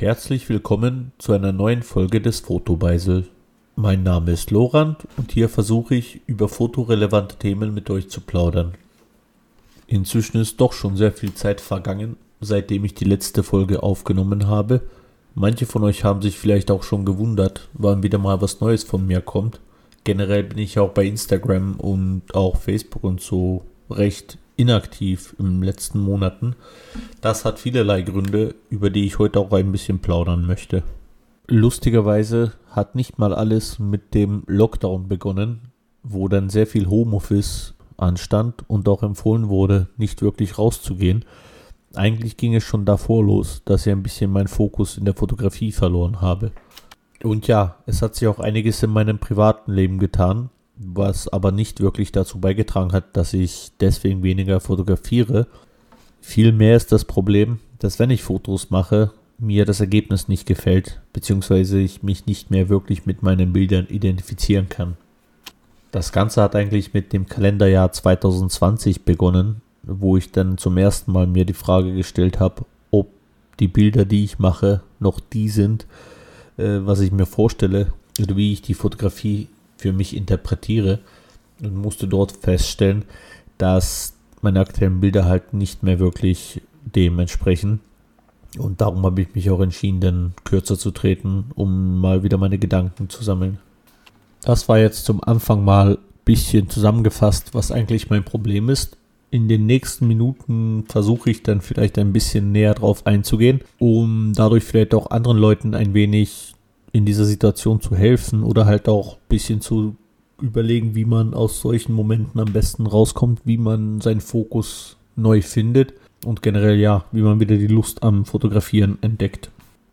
Herzlich willkommen zu einer neuen Folge des Fotobeisel. Mein Name ist Lorand und hier versuche ich über fotorelevante Themen mit euch zu plaudern. Inzwischen ist doch schon sehr viel Zeit vergangen, seitdem ich die letzte Folge aufgenommen habe. Manche von euch haben sich vielleicht auch schon gewundert, wann wieder mal was Neues von mir kommt. Generell bin ich auch bei Instagram und auch Facebook und so recht inaktiv in den letzten Monaten. Das hat vielerlei Gründe, über die ich heute auch ein bisschen plaudern möchte. Lustigerweise hat nicht mal alles mit dem Lockdown begonnen, wo dann sehr viel Homeoffice anstand und auch empfohlen wurde, nicht wirklich rauszugehen. Eigentlich ging es schon davor los, dass ich ein bisschen meinen Fokus in der Fotografie verloren habe. Und ja, es hat sich auch einiges in meinem privaten Leben getan, was aber nicht wirklich dazu beigetragen hat, dass ich deswegen weniger fotografiere. Vielmehr ist das Problem, dass wenn ich Fotos mache, mir das Ergebnis nicht gefällt, beziehungsweise ich mich nicht mehr wirklich mit meinen Bildern identifizieren kann. Das Ganze hat eigentlich mit dem Kalenderjahr 2020 begonnen, wo ich dann zum ersten Mal mir die Frage gestellt habe, ob die Bilder, die ich mache, noch die sind, äh, was ich mir vorstelle oder wie ich die Fotografie für mich interpretiere und musste dort feststellen, dass meine aktuellen Bilder halt nicht mehr wirklich dem entsprechen. Und darum habe ich mich auch entschieden, dann kürzer zu treten, um mal wieder meine Gedanken zu sammeln. Das war jetzt zum Anfang mal ein bisschen zusammengefasst, was eigentlich mein Problem ist. In den nächsten Minuten versuche ich dann vielleicht ein bisschen näher drauf einzugehen, um dadurch vielleicht auch anderen Leuten ein wenig in dieser Situation zu helfen oder halt auch ein bisschen zu überlegen, wie man aus solchen Momenten am besten rauskommt, wie man seinen Fokus neu findet und generell ja, wie man wieder die Lust am Fotografieren entdeckt.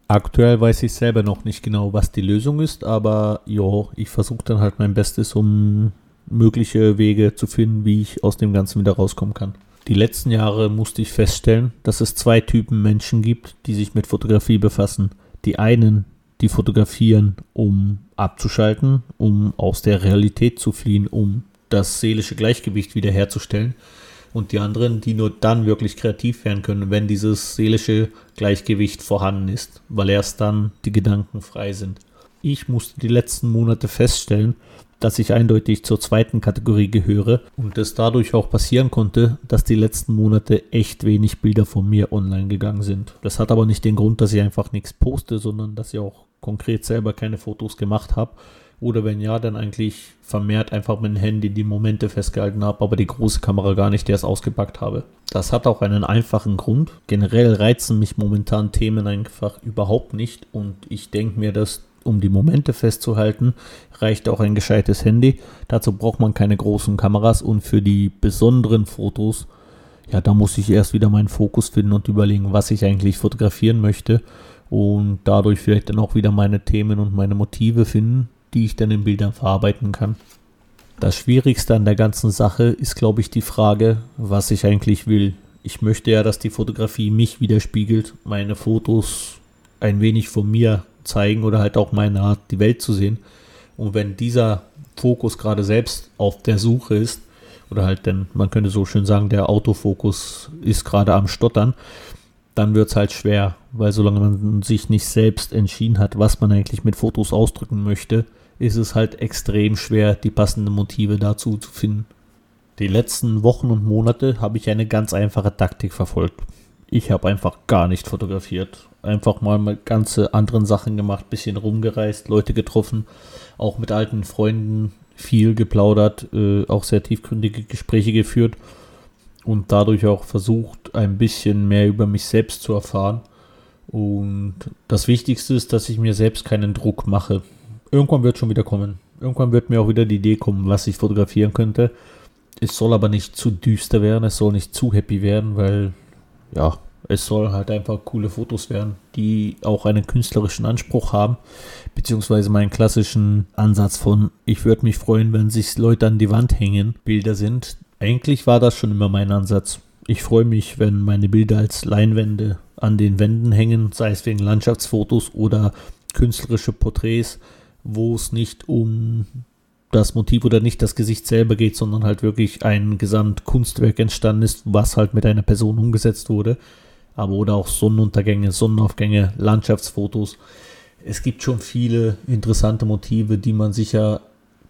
Aktuell weiß ich selber noch nicht genau, was die Lösung ist, aber ja, ich versuche dann halt mein Bestes, um mögliche Wege zu finden, wie ich aus dem Ganzen wieder rauskommen kann. Die letzten Jahre musste ich feststellen, dass es zwei Typen Menschen gibt, die sich mit Fotografie befassen. Die einen, die fotografieren, um abzuschalten, um aus der Realität zu fliehen, um das seelische Gleichgewicht wiederherzustellen. Und die anderen, die nur dann wirklich kreativ werden können, wenn dieses seelische Gleichgewicht vorhanden ist, weil erst dann die Gedanken frei sind. Ich musste die letzten Monate feststellen, dass ich eindeutig zur zweiten Kategorie gehöre und es dadurch auch passieren konnte, dass die letzten Monate echt wenig Bilder von mir online gegangen sind. Das hat aber nicht den Grund, dass ich einfach nichts poste, sondern dass ich auch konkret selber keine Fotos gemacht habe. Oder wenn ja, dann eigentlich vermehrt einfach mit dem Handy die Momente festgehalten habe, aber die große Kamera gar nicht erst ausgepackt habe. Das hat auch einen einfachen Grund. Generell reizen mich momentan Themen einfach überhaupt nicht und ich denke mir, dass um die Momente festzuhalten, reicht auch ein gescheites Handy. Dazu braucht man keine großen Kameras und für die besonderen Fotos, ja, da muss ich erst wieder meinen Fokus finden und überlegen, was ich eigentlich fotografieren möchte und dadurch vielleicht dann auch wieder meine Themen und meine Motive finden, die ich dann in Bildern verarbeiten kann. Das Schwierigste an der ganzen Sache ist, glaube ich, die Frage, was ich eigentlich will. Ich möchte ja, dass die Fotografie mich widerspiegelt, meine Fotos ein wenig von mir zeigen oder halt auch meine Art, die Welt zu sehen. Und wenn dieser Fokus gerade selbst auf der Suche ist, oder halt denn, man könnte so schön sagen, der Autofokus ist gerade am Stottern, dann wird es halt schwer, weil solange man sich nicht selbst entschieden hat, was man eigentlich mit Fotos ausdrücken möchte, ist es halt extrem schwer, die passenden Motive dazu zu finden. Die letzten Wochen und Monate habe ich eine ganz einfache Taktik verfolgt. Ich habe einfach gar nicht fotografiert. Einfach mal mit ganze anderen Sachen gemacht, bisschen rumgereist, Leute getroffen, auch mit alten Freunden viel geplaudert, äh, auch sehr tiefgründige Gespräche geführt und dadurch auch versucht, ein bisschen mehr über mich selbst zu erfahren. Und das Wichtigste ist, dass ich mir selbst keinen Druck mache. Irgendwann wird schon wieder kommen. Irgendwann wird mir auch wieder die Idee kommen, was ich fotografieren könnte. Es soll aber nicht zu düster werden, es soll nicht zu happy werden, weil ja, es soll halt einfach coole Fotos werden, die auch einen künstlerischen Anspruch haben, beziehungsweise meinen klassischen Ansatz von, ich würde mich freuen, wenn sich Leute an die Wand hängen, Bilder sind, eigentlich war das schon immer mein Ansatz. Ich freue mich, wenn meine Bilder als Leinwände an den Wänden hängen, sei es wegen Landschaftsfotos oder künstlerische Porträts, wo es nicht um das Motiv oder nicht das Gesicht selber geht, sondern halt wirklich ein Gesamtkunstwerk entstanden ist, was halt mit einer Person umgesetzt wurde. aber oder auch Sonnenuntergänge, Sonnenaufgänge, Landschaftsfotos. Es gibt schon viele interessante Motive, die man sicher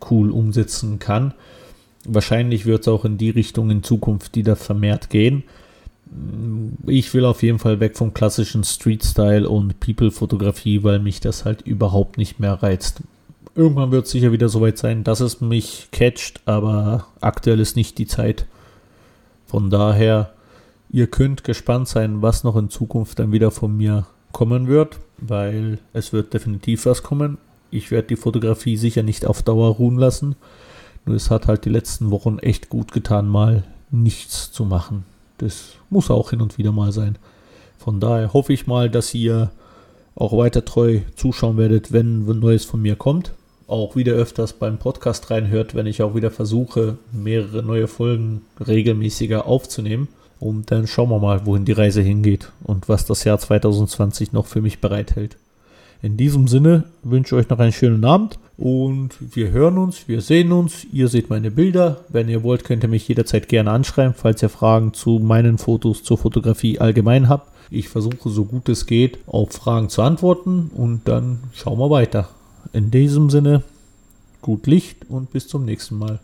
cool umsetzen kann. Wahrscheinlich wird es auch in die Richtung in Zukunft wieder vermehrt gehen. Ich will auf jeden Fall weg vom klassischen Street-Style und People-Fotografie, weil mich das halt überhaupt nicht mehr reizt. Irgendwann wird es sicher wieder soweit sein, dass es mich catcht, aber aktuell ist nicht die Zeit. Von daher, ihr könnt gespannt sein, was noch in Zukunft dann wieder von mir kommen wird, weil es wird definitiv was kommen. Ich werde die Fotografie sicher nicht auf Dauer ruhen lassen. Nur es hat halt die letzten Wochen echt gut getan, mal nichts zu machen. Das muss auch hin und wieder mal sein. Von daher hoffe ich mal, dass ihr auch weiter treu zuschauen werdet, wenn Neues von mir kommt. Auch wieder öfters beim Podcast reinhört, wenn ich auch wieder versuche, mehrere neue Folgen regelmäßiger aufzunehmen. Und dann schauen wir mal, wohin die Reise hingeht und was das Jahr 2020 noch für mich bereithält. In diesem Sinne wünsche ich euch noch einen schönen Abend und wir hören uns, wir sehen uns. Ihr seht meine Bilder. Wenn ihr wollt, könnt ihr mich jederzeit gerne anschreiben, falls ihr Fragen zu meinen Fotos, zur Fotografie allgemein habt. Ich versuche so gut es geht auf Fragen zu antworten und dann schauen wir weiter. In diesem Sinne, gut Licht und bis zum nächsten Mal.